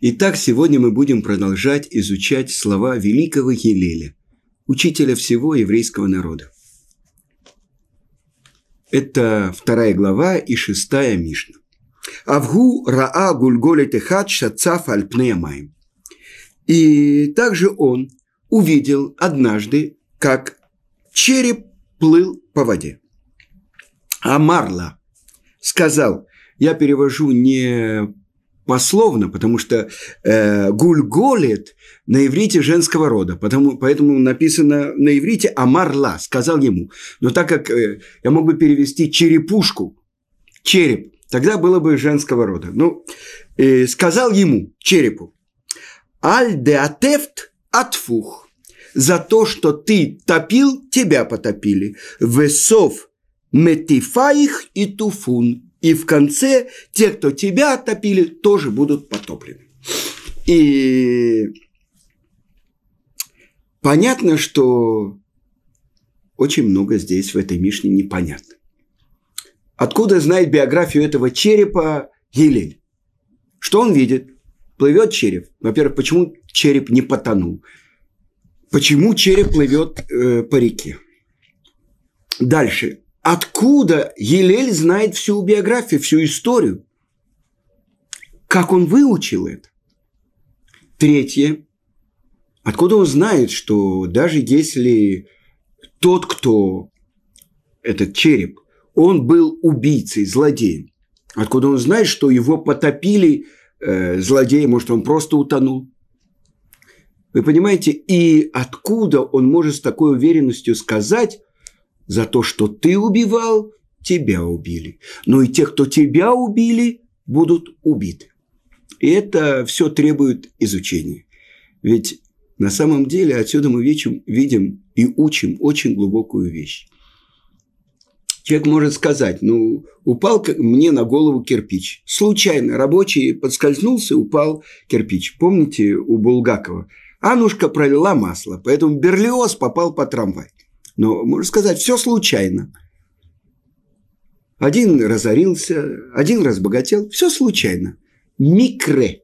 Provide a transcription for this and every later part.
Итак, сегодня мы будем продолжать изучать слова великого Елеля, учителя всего еврейского народа. Это вторая глава и шестая Мишна. Авгу раа гульголе техат шацаф альпнеямаем. И также он увидел однажды, как череп плыл по воде. А Марла сказал, я перевожу не пословно, потому что э, гульголет на иврите женского рода, потому, поэтому написано на иврите Амарла, сказал ему. Но так как э, я мог бы перевести черепушку, череп, тогда было бы женского рода. Ну, э, сказал ему, черепу, аль де атефт атфух, за то, что ты топил, тебя потопили. Весов метифаих и туфун, и в конце те, кто тебя оттопили, тоже будут потоплены. И понятно, что очень много здесь в этой Мишне непонятно. Откуда знает биографию этого черепа Елель? Что он видит? Плывет череп. Во-первых, почему череп не потонул? Почему череп плывет э, по реке? Дальше. Откуда Елель знает всю биографию, всю историю? Как он выучил это? Третье. Откуда он знает, что даже если тот, кто этот череп, он был убийцей, злодеем, откуда он знает, что его потопили э, злодеи, может, он просто утонул? Вы понимаете, и откуда он может с такой уверенностью сказать, за то, что ты убивал, тебя убили. Но и те, кто тебя убили, будут убиты. И это все требует изучения. Ведь на самом деле отсюда мы видим, и учим очень глубокую вещь. Человек может сказать, ну, упал мне на голову кирпич. Случайно рабочий подскользнулся, упал кирпич. Помните у Булгакова? Анушка пролила масло, поэтому Берлиоз попал по трамвай. Но, можно сказать, все случайно. Один разорился, один разбогател. Все случайно. Микре.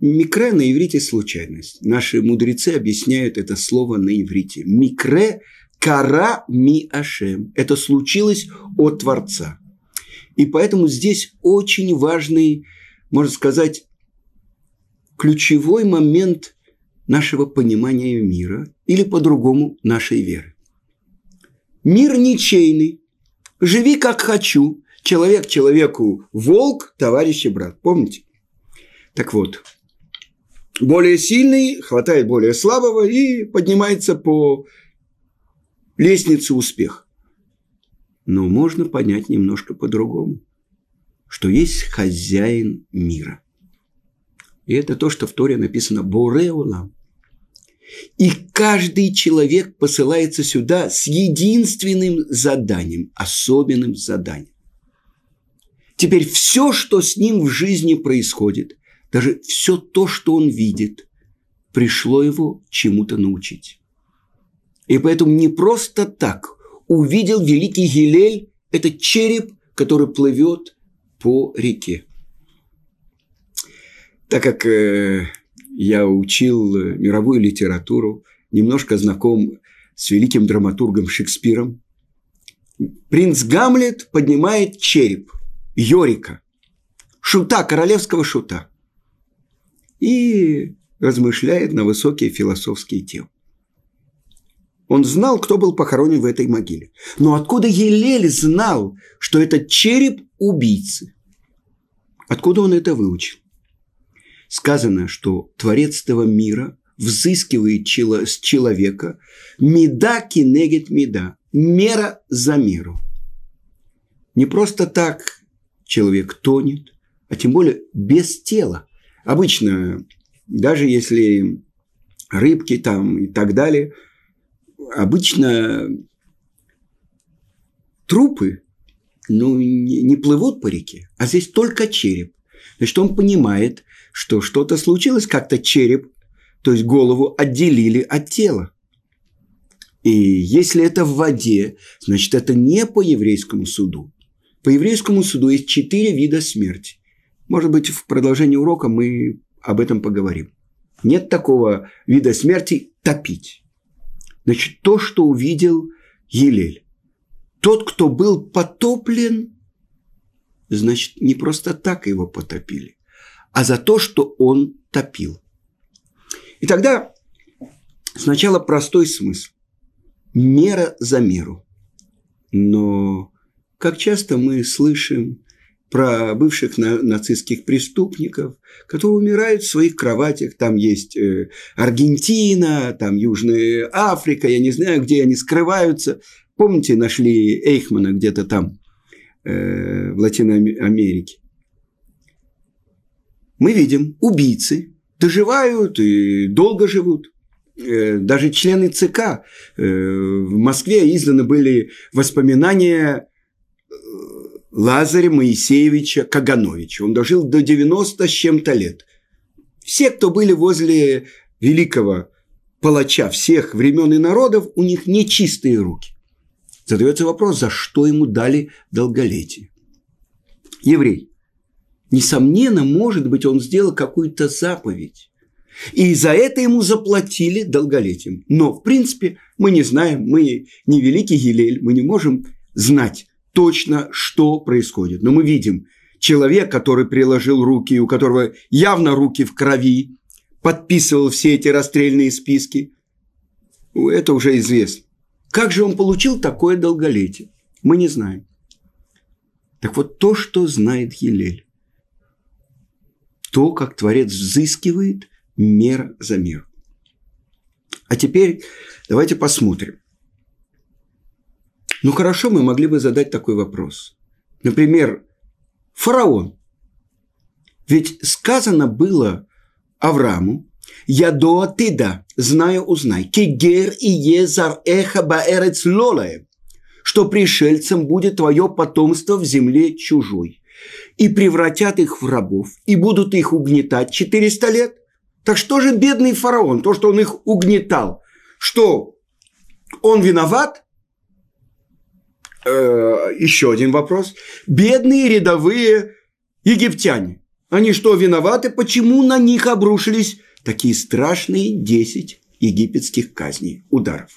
Микре на иврите случайность. Наши мудрецы объясняют это слово на иврите. Микре кара ми ашем. Это случилось от Творца. И поэтому здесь очень важный, можно сказать, ключевой момент нашего понимания мира или по-другому нашей веры. Мир ничейный. Живи как хочу. Человек человеку волк, товарищ и брат. Помните? Так вот, более сильный хватает более слабого и поднимается по лестнице успеха. Но можно понять немножко по-другому, что есть хозяин мира. И это то, что в Торе написано «Бореулам». И каждый человек посылается сюда с единственным заданием, особенным заданием. Теперь все, что с ним в жизни происходит, даже все то, что он видит, пришло его чему-то научить. И поэтому не просто так увидел великий Гилель этот череп, который плывет по реке. Так как э, я учил э, мировую литературу, немножко знаком с великим драматургом Шекспиром. Принц Гамлет поднимает череп Йорика, шута, королевского шута, и размышляет на высокие философские темы. Он знал, кто был похоронен в этой могиле. Но откуда Елель знал, что это череп убийцы? Откуда он это выучил? Сказано, что Творец этого мира взыскивает с человека меда кинегет меда, мера за меру. Не просто так человек тонет, а тем более без тела. Обычно, даже если рыбки там и так далее, обычно трупы ну, не, плывут по реке, а здесь только череп. Значит, он понимает, что что-то случилось, как-то череп, то есть голову отделили от тела. И если это в воде, значит, это не по еврейскому суду. По еврейскому суду есть четыре вида смерти. Может быть, в продолжении урока мы об этом поговорим. Нет такого вида смерти топить. Значит, то, что увидел Елель. Тот, кто был потоплен, значит, не просто так его потопили, а за то, что он топил. И тогда сначала простой смысл. Мера за меру. Но как часто мы слышим про бывших на, нацистских преступников, которые умирают в своих кроватях. Там есть э, Аргентина, там Южная Африка, я не знаю, где они скрываются. Помните, нашли Эйхмана где-то там, э, в Латиной Америке. Мы видим, убийцы доживают и долго живут. Э, даже члены ЦК э, в Москве изданы были воспоминания э, Лазаря Моисеевича Кагановича. Он дожил до 90 с чем-то лет. Все, кто были возле великого палача всех времен и народов, у них нечистые руки. Задается вопрос, за что ему дали долголетие. Еврей. Несомненно, может быть, он сделал какую-то заповедь. И за это ему заплатили долголетием. Но, в принципе, мы не знаем, мы не великий Гилель, мы не можем знать, точно, что происходит. Но мы видим, человек, который приложил руки, у которого явно руки в крови, подписывал все эти расстрельные списки, это уже известно. Как же он получил такое долголетие? Мы не знаем. Так вот, то, что знает Елель, то, как Творец взыскивает мер за мер. А теперь давайте посмотрим, ну хорошо, мы могли бы задать такой вопрос. Например, фараон. Ведь сказано было Аврааму, «Я до ты да, знаю, узнай, кигер и езар эха баэрец лолаем, что пришельцам будет твое потомство в земле чужой, и превратят их в рабов, и будут их угнетать 400 лет. Так что же бедный фараон, то, что он их угнетал, что он виноват? э, еще один вопрос. Бедные рядовые египтяне. Они что, виноваты? Почему на них обрушились такие страшные 10 египетских казней, ударов?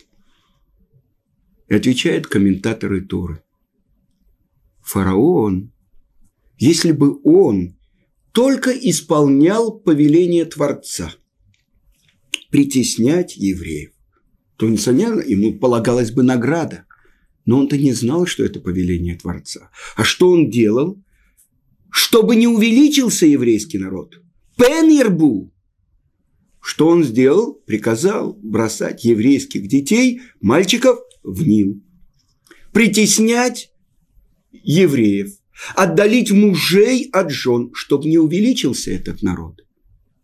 И отвечают комментаторы Торы. Фараон, если бы он только исполнял повеление Творца притеснять евреев, то, несомненно, ему полагалась бы награда. Но он-то не знал, что это повеление Творца. А что он делал? Чтобы не увеличился еврейский народ. Пенербу. Что он сделал? Приказал бросать еврейских детей, мальчиков, в Нил. Притеснять евреев. Отдалить мужей от жен, чтобы не увеличился этот народ.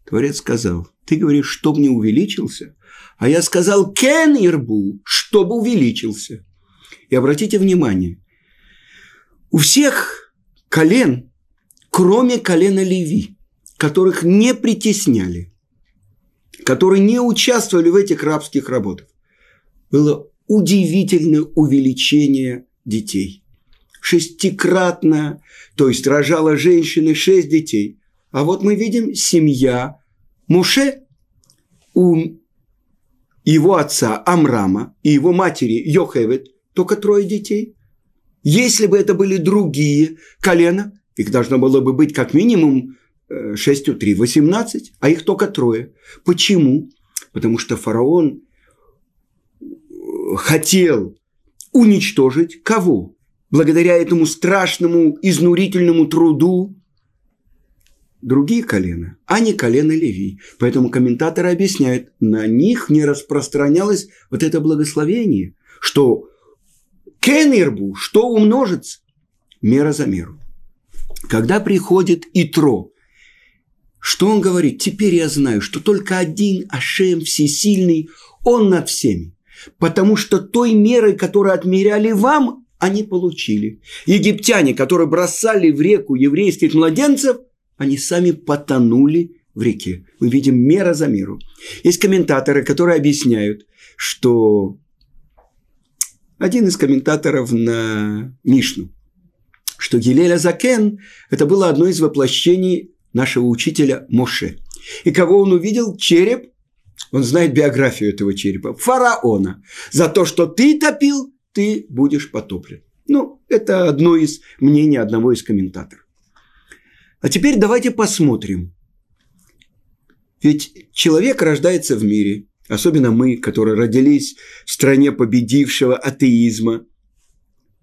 Творец сказал, ты говоришь, чтобы не увеличился, а я сказал кен ирбу, чтобы увеличился. И обратите внимание, у всех колен, кроме колена Леви, которых не притесняли, которые не участвовали в этих рабских работах, было удивительное увеличение детей. Шестикратно, то есть рожала женщины шесть детей. А вот мы видим семья Муше у его отца Амрама и его матери Йохевет только трое детей. Если бы это были другие колена, их должно было бы быть как минимум 6 у 3, 18, а их только трое. Почему? Потому что фараон э, хотел уничтожить кого? Благодаря этому страшному, изнурительному труду другие колена, а не колено Леви. Поэтому комментаторы объясняют, на них не распространялось вот это благословение, что Кенирбу, что умножится? Мера за меру. Когда приходит Итро, что он говорит? Теперь я знаю, что только один Ашем всесильный, он над всеми. Потому что той мерой, которую отмеряли вам, они получили. Египтяне, которые бросали в реку еврейских младенцев, они сами потонули в реке. Мы видим мера за меру. Есть комментаторы, которые объясняют, что один из комментаторов на Мишну, что Гилеля Закен – это было одно из воплощений нашего учителя Моше. И кого он увидел? Череп. Он знает биографию этого черепа. Фараона. За то, что ты топил, ты будешь потоплен. Ну, это одно из мнений одного из комментаторов. А теперь давайте посмотрим. Ведь человек рождается в мире, особенно мы, которые родились в стране победившего атеизма.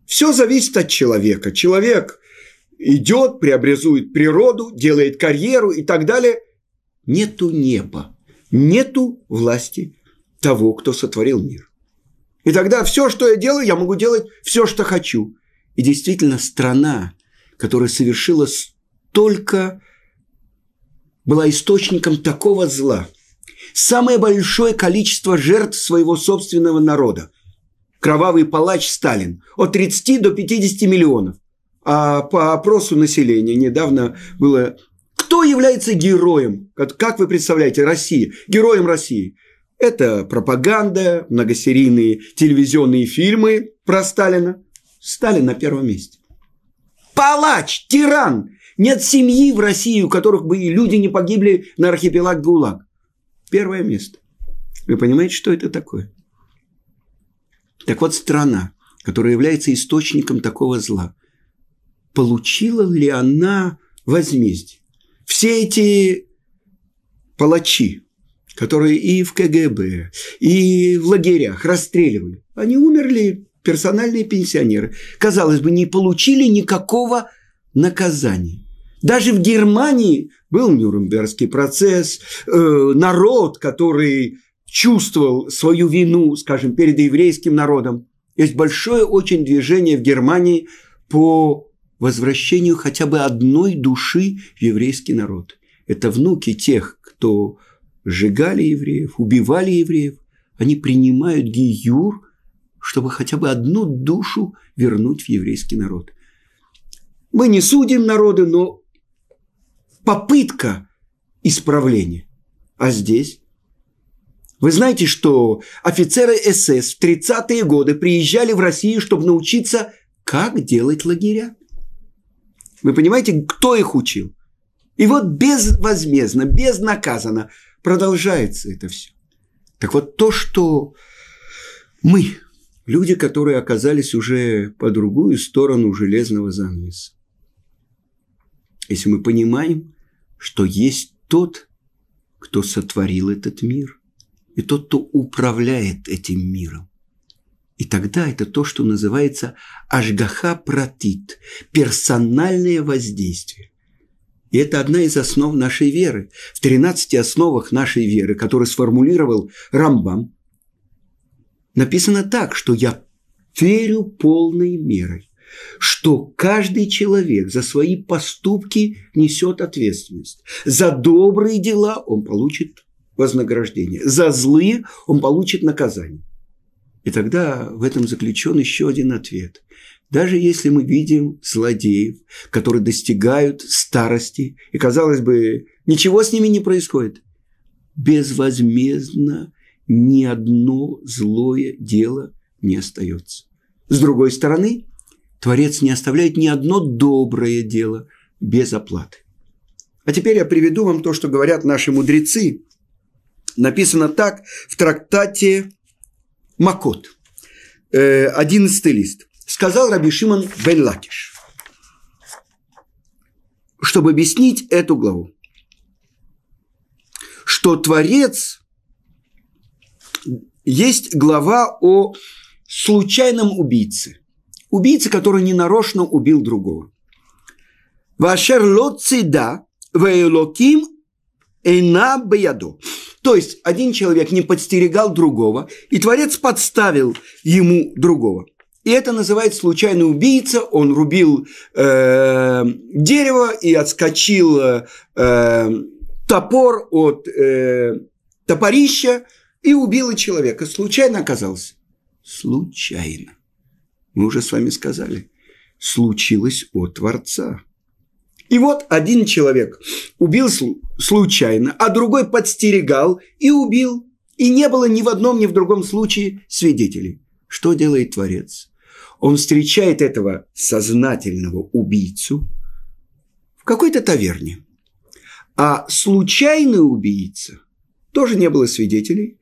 Все зависит от человека. Человек идет, преобразует природу, делает карьеру и так далее. Нету неба, нету власти того, кто сотворил мир. И тогда все, что я делаю, я могу делать все, что хочу. И действительно, страна, которая совершила столько, была источником такого зла. Самое большое количество жертв своего собственного народа. Кровавый палач Сталин. От 30 до 50 миллионов. А по опросу населения недавно было кто является героем? Как вы представляете, России? Героем России. Это пропаганда, многосерийные телевизионные фильмы про Сталина. Сталин на первом месте. Палач, тиран. Нет семьи в России, у которых бы люди не погибли на архипелаг ГУЛАГ. Первое место. Вы понимаете, что это такое? Так вот, страна, которая является источником такого зла, получила ли она возмездие? Все эти палачи, которые и в КГБ, и в лагерях расстреливали, они умерли, персональные пенсионеры. Казалось бы, не получили никакого наказания. Даже в Германии был Нюрнбергский процесс, э, народ, который чувствовал свою вину, скажем, перед еврейским народом. Есть большое очень движение в Германии по возвращению хотя бы одной души в еврейский народ. Это внуки тех, кто сжигали евреев, убивали евреев, они принимают гиюр, чтобы хотя бы одну душу вернуть в еврейский народ. Мы не судим народы, но попытка исправления. А здесь? Вы знаете, что офицеры СС в 30-е годы приезжали в Россию, чтобы научиться, как делать лагеря. Вы понимаете, кто их учил? И вот безвозмездно, безнаказанно продолжается это все. Так вот, то, что мы, люди, которые оказались уже по другую сторону железного занавеса, если мы понимаем, что есть тот, кто сотворил этот мир, и тот, кто управляет этим миром. И тогда это то, что называется ажгаха пратит, персональное воздействие. И это одна из основ нашей веры. В 13 основах нашей веры, которые сформулировал Рамбам, написано так, что я верю полной мерой, что каждый человек за свои поступки несет ответственность. За добрые дела он получит вознаграждение, за злые он получит наказание. И тогда в этом заключен еще один ответ. Даже если мы видим злодеев, которые достигают старости, и, казалось бы, ничего с ними не происходит, безвозмездно ни одно злое дело не остается. С другой стороны, Творец не оставляет ни одно доброе дело без оплаты. А теперь я приведу вам то, что говорят наши мудрецы. Написано так в трактате Макот, э, одиннадцатый лист сказал Раби Шимон бен Лакиш, чтобы объяснить эту главу, что Творец есть глава о случайном убийце. Убийце, который ненарочно убил другого. Вашер лоцида вейлоким эйна баяду. То есть один человек не подстерегал другого, и Творец подставил ему другого. И это называется случайный убийца. Он рубил э, дерево и отскочил э, топор от э, топорища и убил человека. Случайно оказался. Случайно. Мы уже с вами сказали. Случилось от Творца. И вот один человек убил случайно, а другой подстерегал и убил. И не было ни в одном, ни в другом случае свидетелей. Что делает Творец? Он встречает этого сознательного убийцу в какой-то таверне. А случайный убийца, тоже не было свидетелей,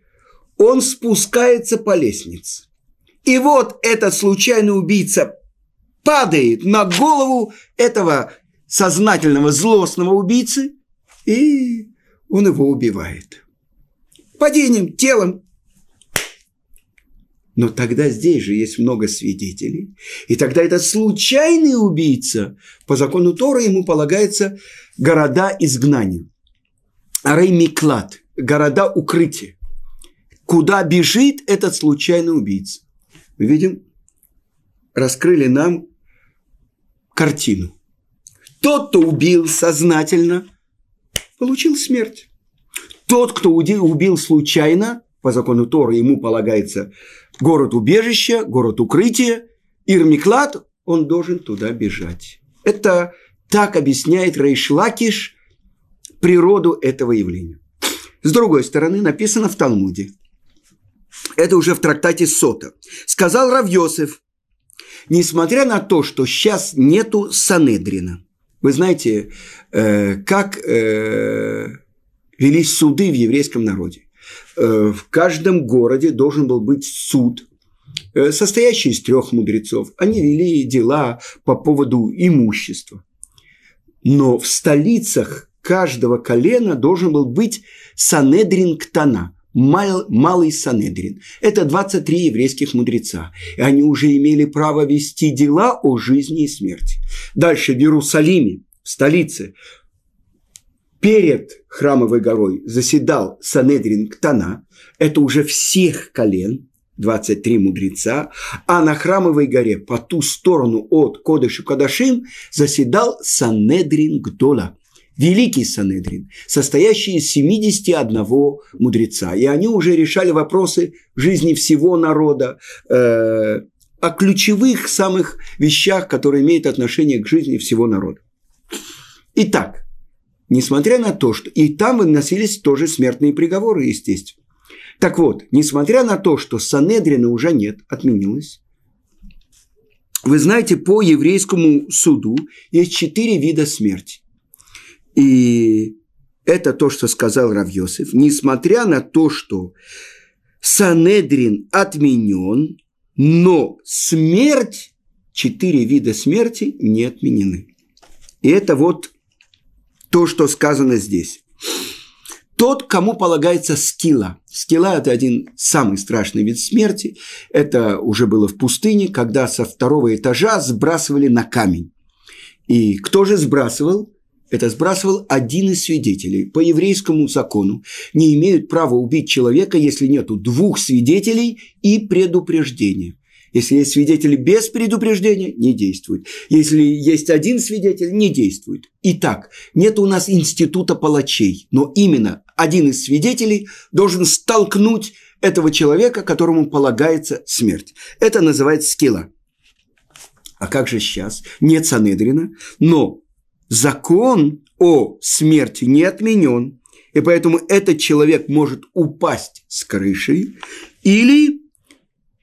он спускается по лестнице. И вот этот случайный убийца падает на голову этого сознательного злостного убийцы, и он его убивает. Падением, телом. Но тогда здесь же есть много свидетелей. И тогда этот случайный убийца, по закону Тора ему полагается города изгнания. Арей Миклад, города укрытия. Куда бежит этот случайный убийца? Мы видим, раскрыли нам картину. Тот, кто убил сознательно, получил смерть. Тот, кто убил случайно, по закону Тора ему полагается город убежища, город укрытия, Ирмиклад, он должен туда бежать. Это так объясняет Рейшлакиш природу этого явления. С другой стороны, написано в Талмуде. Это уже в трактате Сота. Сказал Равьосев, несмотря на то, что сейчас нету Санедрина. Вы знаете, э, как э, велись суды в еврейском народе. Э, в каждом городе должен был быть суд, э, состоящий из трех мудрецов. Они вели дела по поводу имущества. Но в столицах каждого колена должен был быть Санедрин Ктана, мал, малый Санедрин. Это 23 еврейских мудреца. И они уже имели право вести дела о жизни и смерти. Дальше в Иерусалиме, в столице, перед храмовой горой заседал Санедрин Ктана, это уже всех колен, 23 мудреца, а на храмовой горе по ту сторону от Кодышу Кадашим заседал Санедрин Гдола, великий Санедрин, состоящий из 71 мудреца. И они уже решали вопросы жизни всего народа, э, о ключевых самых вещах, которые имеют отношение к жизни всего народа. Итак, несмотря на то, что и там выносились тоже смертные приговоры, естественно. Так вот, несмотря на то, что Санедрина уже нет, отменилось, вы знаете, по еврейскому суду есть четыре вида смерти. И это то, что сказал Равьосиф. Несмотря на то, что Санедрин отменен, но смерть, четыре вида смерти не отменены. И это вот то, что сказано здесь. Тот, кому полагается скилла. Скилла – это один самый страшный вид смерти. Это уже было в пустыне, когда со второго этажа сбрасывали на камень. И кто же сбрасывал? Это сбрасывал один из свидетелей. По еврейскому закону не имеют права убить человека, если нету двух свидетелей и предупреждения. Если есть свидетели без предупреждения, не действует. Если есть один свидетель, не действует. Итак, нет у нас института палачей, но именно один из свидетелей должен столкнуть этого человека, которому полагается смерть. Это называется скилла. А как же сейчас? Нет Санедрина, но закон о смерти не отменен, и поэтому этот человек может упасть с крыши или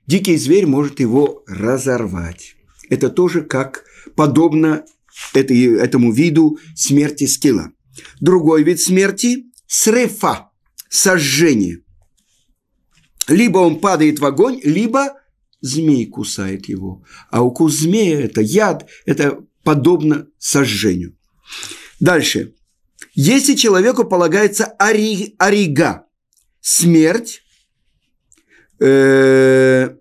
дикий зверь может его разорвать. Это тоже как подобно этой, этому виду смерти скилла. Другой вид смерти – срефа, сожжение. Либо он падает в огонь, либо змей кусает его. А укус змея – это яд, это подобно сожжению. Дальше. Если человеку полагается ари, арига, смерть, э,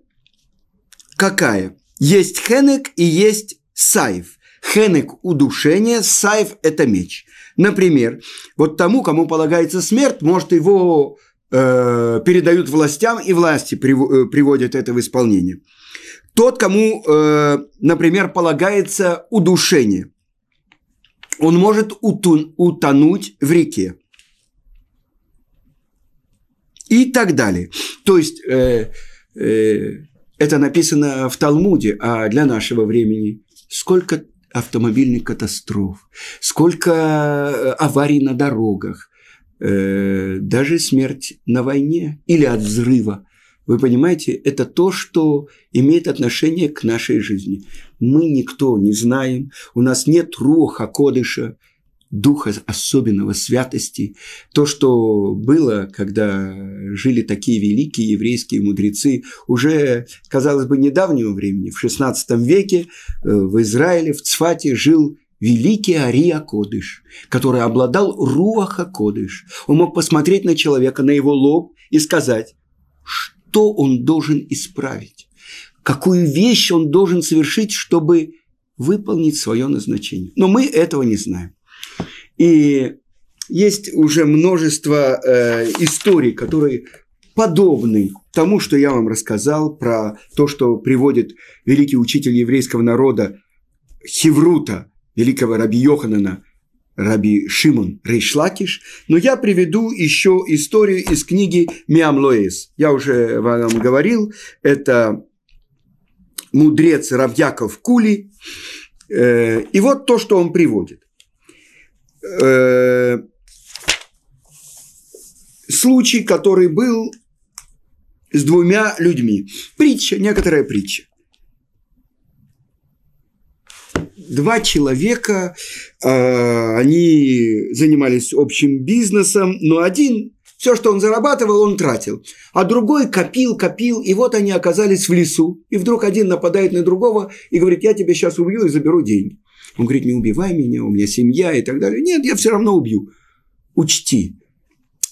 какая? Есть хенек и есть сайф. Хенек – удушение, сайф – это меч. Например, вот тому, кому полагается смерть, может, его э, передают властям, и власти э, приводят это в исполнение. Тот, кому, э, например, полагается удушение, он может утонуть в реке. И так далее. То есть, э, э, это написано в Талмуде, а для нашего времени сколько автомобильных катастроф, сколько э, аварий на дорогах, э, даже смерть на войне или от взрыва. Вы понимаете, это то, что имеет отношение к нашей жизни. Мы никто не знаем, у нас нет руха кодыша, духа особенного святости, то, что было, когда жили такие великие еврейские мудрецы, уже, казалось бы, недавнего времени, в XVI веке э, в Израиле, в Цфате жил великий Ария Кодыш, который обладал Руаха Кодыш. Он мог посмотреть на человека, на его лоб и сказать, что он должен исправить, какую вещь он должен совершить, чтобы выполнить свое назначение. Но мы этого не знаем. И есть уже множество э, историй, которые подобны тому, что я вам рассказал про то, что приводит великий учитель еврейского народа Хеврута, великого раби Йоханана, раби Шимон Рейшлакиш, но я приведу еще историю из книги Миам Лоэс. Я уже вам говорил, это мудрец Равьяков Кули. Э, и вот то, что он приводит. Э, случай, который был с двумя людьми. Притча, некоторая притча. Два человека, э, они занимались общим бизнесом, но один все, что он зарабатывал, он тратил. А другой копил, копил, и вот они оказались в лесу. И вдруг один нападает на другого и говорит, я тебя сейчас убью и заберу деньги. Он говорит, не убивай меня, у меня семья и так далее. Нет, я все равно убью. Учти,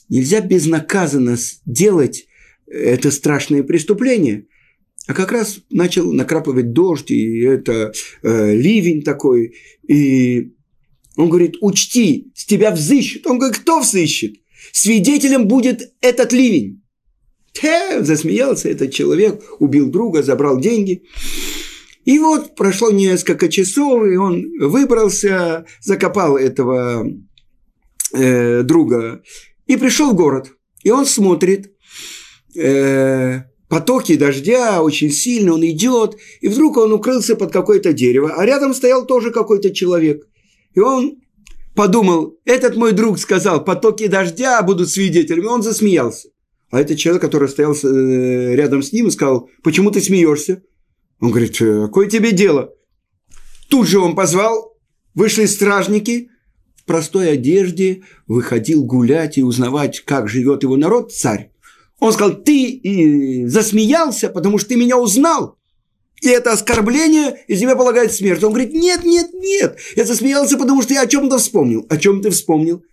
нельзя безнаказанно делать это страшное преступление. А как раз начал накрапывать дождь, и это э, ливень такой. И он говорит, учти, с тебя взыщут. Он говорит, кто взыщет? Свидетелем будет этот ливень. Те, засмеялся этот человек, убил друга, забрал деньги. И вот прошло несколько часов, и он выбрался, закопал этого э, друга и пришел в город. И он смотрит, э, потоки дождя очень сильно, он идет, и вдруг он укрылся под какое-то дерево, а рядом стоял тоже какой-то человек. И он подумал, этот мой друг сказал, потоки дождя будут свидетелями, он засмеялся. А этот человек, который стоял э, рядом с ним, сказал, почему ты смеешься? Он говорит, «Э, какое тебе дело? Тут же он позвал, вышли стражники, в простой одежде выходил гулять и узнавать, как живет его народ, царь. Он сказал, ты засмеялся, потому что ты меня узнал и это оскорбление, и тебе полагает смерть. Он говорит, нет, нет, нет, я засмеялся, потому что я о чем-то вспомнил. О чем ты вспомнил?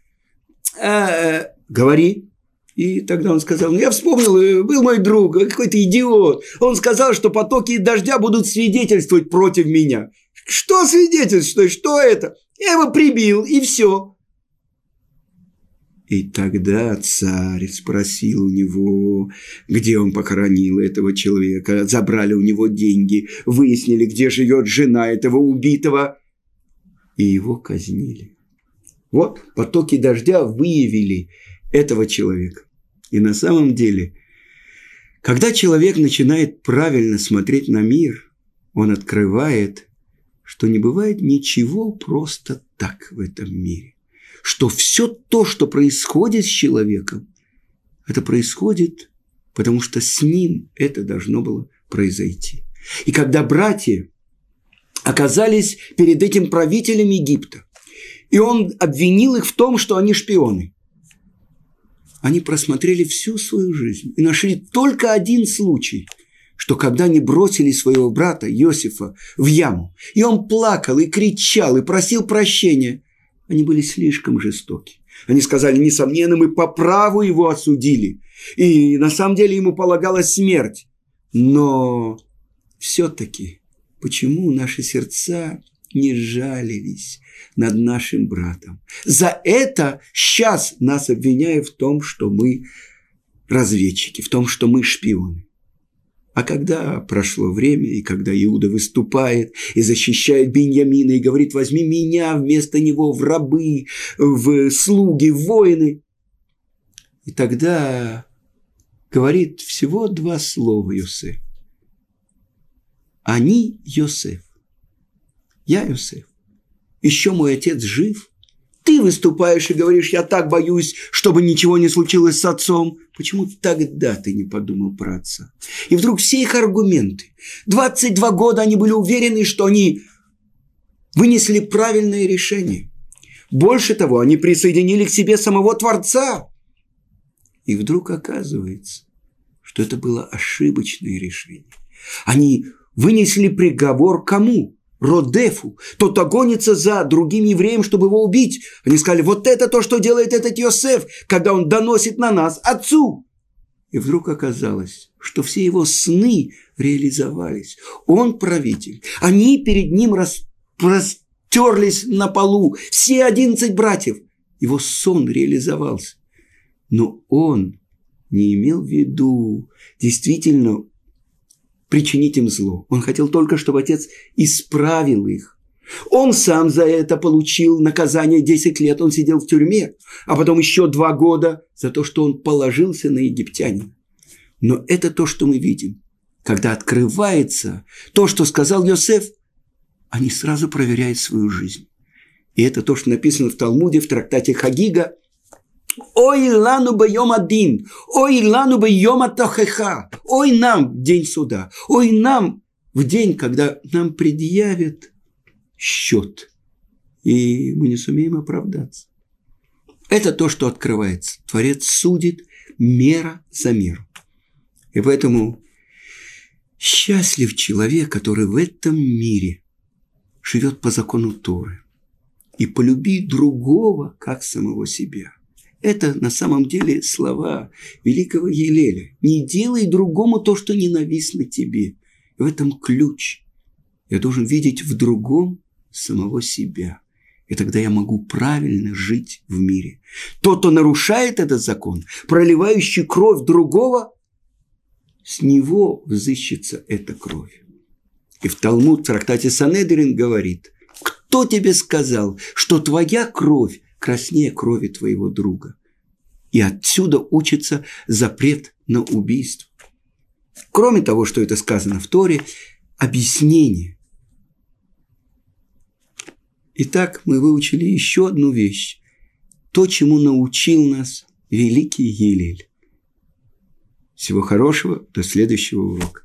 А, говори. И тогда он сказал, ну я вспомнил, э, был мой друг, какой-то идиот. Он сказал, что потоки дождя будут свидетельствовать против меня. Что свидетельствует? Что это? Я его прибил, и все. И тогда царь спросил у него, где он похоронил этого человека, забрали у него деньги, выяснили, где живет жена этого убитого, и его казнили. Вот потоки дождя выявили этого человека. И на самом деле, когда человек начинает правильно смотреть на мир, он открывает, что не бывает ничего просто так в этом мире что все то, что происходит с человеком, это происходит, потому что с ним это должно было произойти. И когда братья оказались перед этим правителем Египта, и он обвинил их в том, что они шпионы, они просмотрели всю свою жизнь и нашли только один случай, что когда они бросили своего брата Иосифа в яму, и он плакал и кричал и просил прощения – они были слишком жестоки. Они сказали, несомненно, мы по праву его осудили. И на самом деле ему полагалась смерть. Но все-таки почему наши сердца не жалились над нашим братом? За это сейчас нас обвиняют в том, что мы разведчики, в том, что мы шпионы. А когда прошло время, и когда Иуда выступает и защищает Беньямина и говорит, возьми меня вместо него в рабы, в слуги, в воины, и тогда говорит всего два слова Йосеф. Они Йосеф. Я Йосеф. Еще мой отец жив – ты выступаешь и говоришь, я так боюсь, чтобы ничего не случилось с отцом. Почему тогда ты не подумал про отца? И вдруг все их аргументы. 22 года они были уверены, что они вынесли правильное решение. Больше того, они присоединили к себе самого Творца. И вдруг оказывается, что это было ошибочное решение. Они вынесли приговор кому? Родефу. Тот гонится за другим евреем, чтобы его убить. Они сказали, вот это то, что делает этот Йосеф, когда он доносит на нас отцу. И вдруг оказалось, что все его сны реализовались. Он правитель. Они перед ним рас... растерлись на полу. Все одиннадцать братьев. Его сон реализовался. Но он не имел в виду действительно причинить им зло. Он хотел только, чтобы отец исправил их. Он сам за это получил наказание 10 лет, он сидел в тюрьме, а потом еще два года за то, что он положился на египтянина. Но это то, что мы видим. Когда открывается то, что сказал Йосеф, они сразу проверяют свою жизнь. И это то, что написано в Талмуде, в трактате Хагига, Ой лану байом один, ой лану байом атахеха, ой нам в день суда, ой нам в день, когда нам предъявят счет, и мы не сумеем оправдаться. Это то, что открывается. Творец судит мера за меру. И поэтому счастлив человек, который в этом мире живет по закону Торы и полюби другого, как самого себя – это на самом деле слова великого Елеля. Не делай другому то, что ненавистно тебе. В этом ключ. Я должен видеть в другом самого себя. И тогда я могу правильно жить в мире. Тот, кто нарушает этот закон, проливающий кровь другого, с него взыщется эта кровь. И в Талмуд, в трактате Санедрин говорит, кто тебе сказал, что твоя кровь краснее крови твоего друга. И отсюда учится запрет на убийство. Кроме того, что это сказано в Торе, объяснение. Итак, мы выучили еще одну вещь. То, чему научил нас великий Елель. Всего хорошего, до следующего урока.